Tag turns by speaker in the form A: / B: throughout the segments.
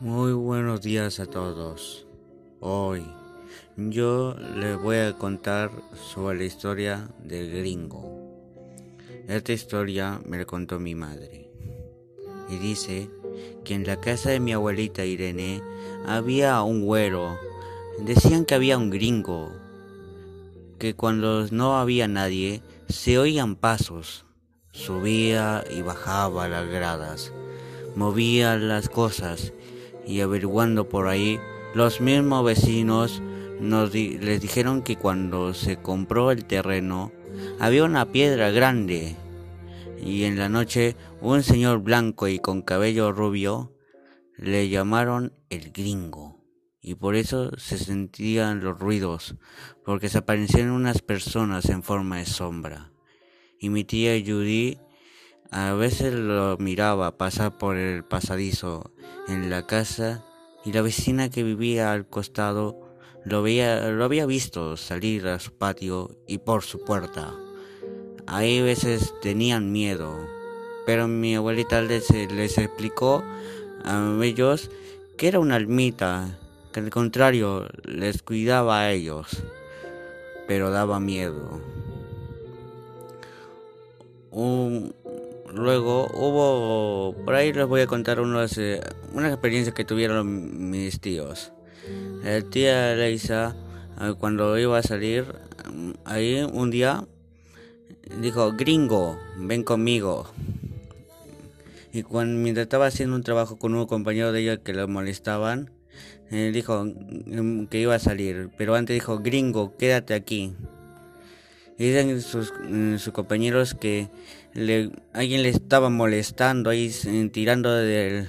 A: Muy buenos días a todos. Hoy yo les voy a contar sobre la historia del gringo. Esta historia me la contó mi madre. Y dice que en la casa de mi abuelita Irene había un güero. Decían que había un gringo. Que cuando no había nadie se oían pasos. Subía y bajaba las gradas. Movía las cosas y averiguando por ahí, los mismos vecinos nos les dijeron que cuando se compró el terreno había una piedra grande y en la noche un señor blanco y con cabello rubio le llamaron el gringo. Y por eso se sentían los ruidos porque se aparecían unas personas en forma de sombra. Y mi tía Judy a veces lo miraba pasar por el pasadizo en la casa y la vecina que vivía al costado lo, veía, lo había visto salir a su patio y por su puerta. Ahí veces tenían miedo, pero mi abuelita les, les explicó a ellos que era una almita, que al contrario les cuidaba a ellos, pero daba miedo. Un, Luego hubo, por ahí les voy a contar unos, eh, unas experiencias que tuvieron mis tíos. El tía Leisa, eh, cuando iba a salir, ahí un día dijo, gringo, ven conmigo. Y cuando, mientras estaba haciendo un trabajo con un compañero de ella que lo molestaban, eh, dijo mm, que iba a salir, pero antes dijo, gringo, quédate aquí. Y dicen sus, mm, sus compañeros que le, alguien le estaba molestando ahí tirando del,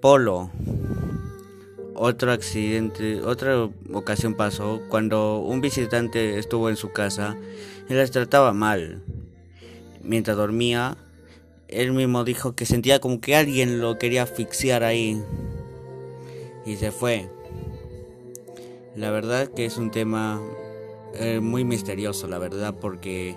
A: polo. Otro accidente, otra ocasión pasó cuando un visitante estuvo en su casa y les trataba mal. Mientras dormía, él mismo dijo que sentía como que alguien lo quería asfixiar ahí. Y se fue. La verdad que es un tema eh, muy misterioso, la verdad, porque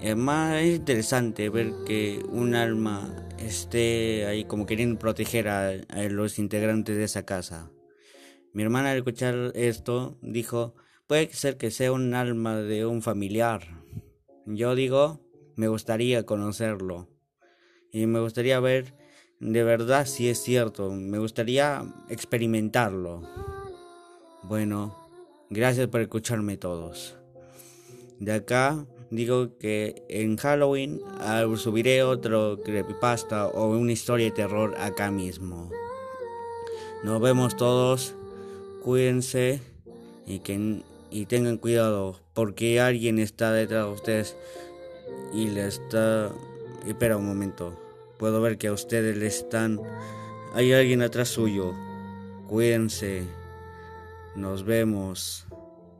A: es más interesante ver que un alma esté ahí como queriendo proteger a, los integrantes de esa casa. Mi hermana al escuchar esto dijo, puede ser que sea un alma de un familiar. Yo digo, me gustaría conocerlo. Y me gustaría ver de verdad si es cierto. Me gustaría experimentarlo. Bueno, gracias por escucharme todos. De acá digo que en Halloween subiré otro creepypasta o una historia de terror acá mismo. Nos vemos todos, cuídense y que y tengan cuidado porque alguien está detrás de ustedes y le está espera un momento. Puedo ver que a ustedes le están hay alguien atrás suyo. Cuídense. Nos vemos.